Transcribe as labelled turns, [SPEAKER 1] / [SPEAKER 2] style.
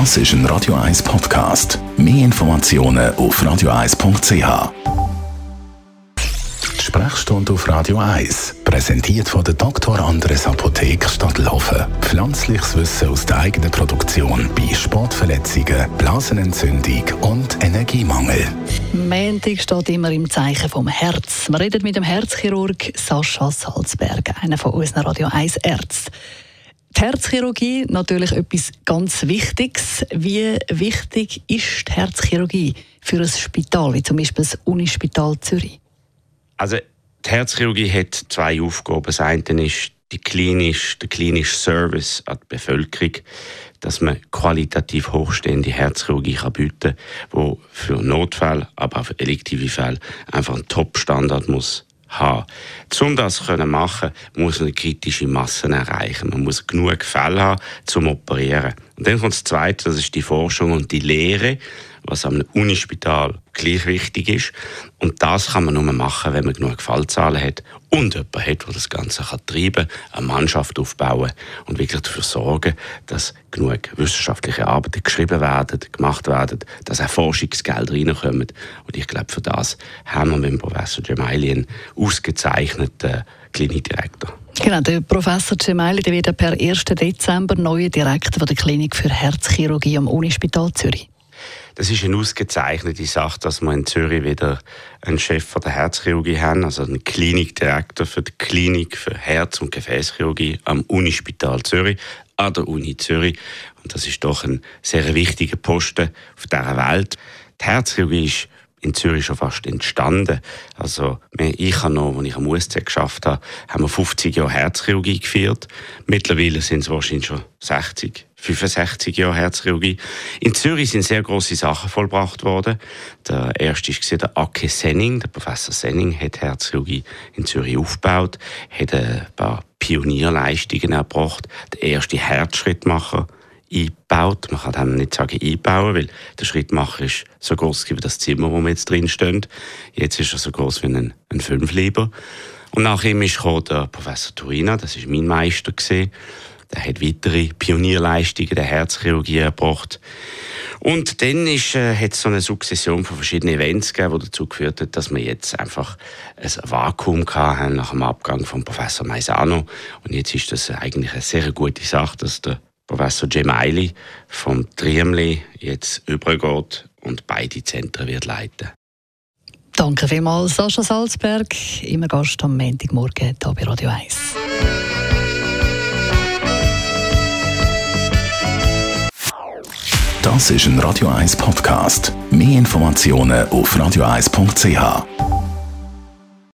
[SPEAKER 1] Das ist ein Radio 1 Podcast. Mehr Informationen auf radio1.ch. Sprechstunde auf Radio 1, präsentiert von der Dr. Andres Apotheke Stadtlaufen. Pflanzliches Wissen aus der eigenen Produktion bei Sportverletzungen, Blasenentzündung und Energiemangel.
[SPEAKER 2] Montag steht immer im Zeichen vom Herz. Wir reden mit dem Herzchirurg Sascha Salzberg, einer von unseren Radio 1 Ärzten. Die Herzchirurgie natürlich etwas ganz Wichtiges. Wie wichtig ist die Herzchirurgie für ein Spital, wie zum Beispiel das Unispital Zürich?
[SPEAKER 3] Also die Herzchirurgie hat zwei Aufgaben. Das eine ist die klinisch, der klinische Service an die Bevölkerung, dass man qualitativ hochstehende Herzchirurgie kann bieten kann, die für Notfälle, aber auch für elektive Fälle einfach einen Top-Standard muss haben. Um das zu machen, muss man kritische Massen erreichen. Man muss genug Fälle haben, zum Operieren. Und dann kommt das Zweite, das ist die Forschung und die Lehre, was am Unispital gleich wichtig ist. Und das kann man nur machen, wenn man genug Fallzahlen hat und jemanden hat, der das Ganze treiben kann, eine Mannschaft aufbauen und wirklich dafür sorgen, dass genug wissenschaftliche Arbeiten geschrieben werden, gemacht werden, dass auch Forschungsgelder reinkommen. Und ich glaube, für das haben wir mit dem Professor Gemaili einen ausgezeichneten Klinikdirektor.
[SPEAKER 2] Genau, der Professor Gemaili der wird per 1. Dezember neuer Direktor der Klinik für Herzchirurgie am Unispital Zürich.
[SPEAKER 3] Das ist eine ausgezeichnete Sache, dass wir in Zürich wieder einen Chef von der Herzchirurgie haben, also einen Klinikdirektor für die Klinik für Herz- und Gefäßchirurgie am Unispital Zürich, an der Uni Zürich. Und das ist doch ein sehr wichtiger Posten auf dieser Welt. Die Herzchirurgie ist in Zürich schon fast entstanden. Also, ich habe noch, als ich am USC geschafft habe, haben wir 50 Jahre Herzchirurgie geführt. Mittlerweile sind es wahrscheinlich schon 60, 65 Jahre Herzchirurgie. In Zürich sind sehr große Sachen vollbracht worden. Der erste war der Ake Senning. Der Professor Senning hat Herzchirurgie in Zürich aufgebaut, hat ein paar Pionierleistungen erbracht. Der erste Herzschrittmacher eingebaut. Man kann dann nicht sagen einbauen, weil der Schrittmacher ist so groß wie das Zimmer, wo wir jetzt drin stehen. Jetzt ist er so groß wie ein, ein Fünflieber. Und nach ihm ist der Professor Turina, das ist mein Meister gesehen. Der hat weitere Pionierleistungen der Herzchirurgie erbracht. Und dann ist, äh, hat es so eine Sukzession von verschiedenen Events gegeben, die dazu geführt hat, dass wir jetzt einfach ein Vakuum hatten nach dem Abgang von Professor Maisano. Und jetzt ist das eigentlich eine sehr gute Sache, dass der Professor Gemaili vom Triemli jetzt übergeht und beide Zentren wird leiten.
[SPEAKER 2] Danke vielmals, Sascha Salzberg, immer Gast am Montagmorgen hier bei Radio 1.
[SPEAKER 1] Das ist ein Radio 1 Podcast. Mehr Informationen auf radio1.ch.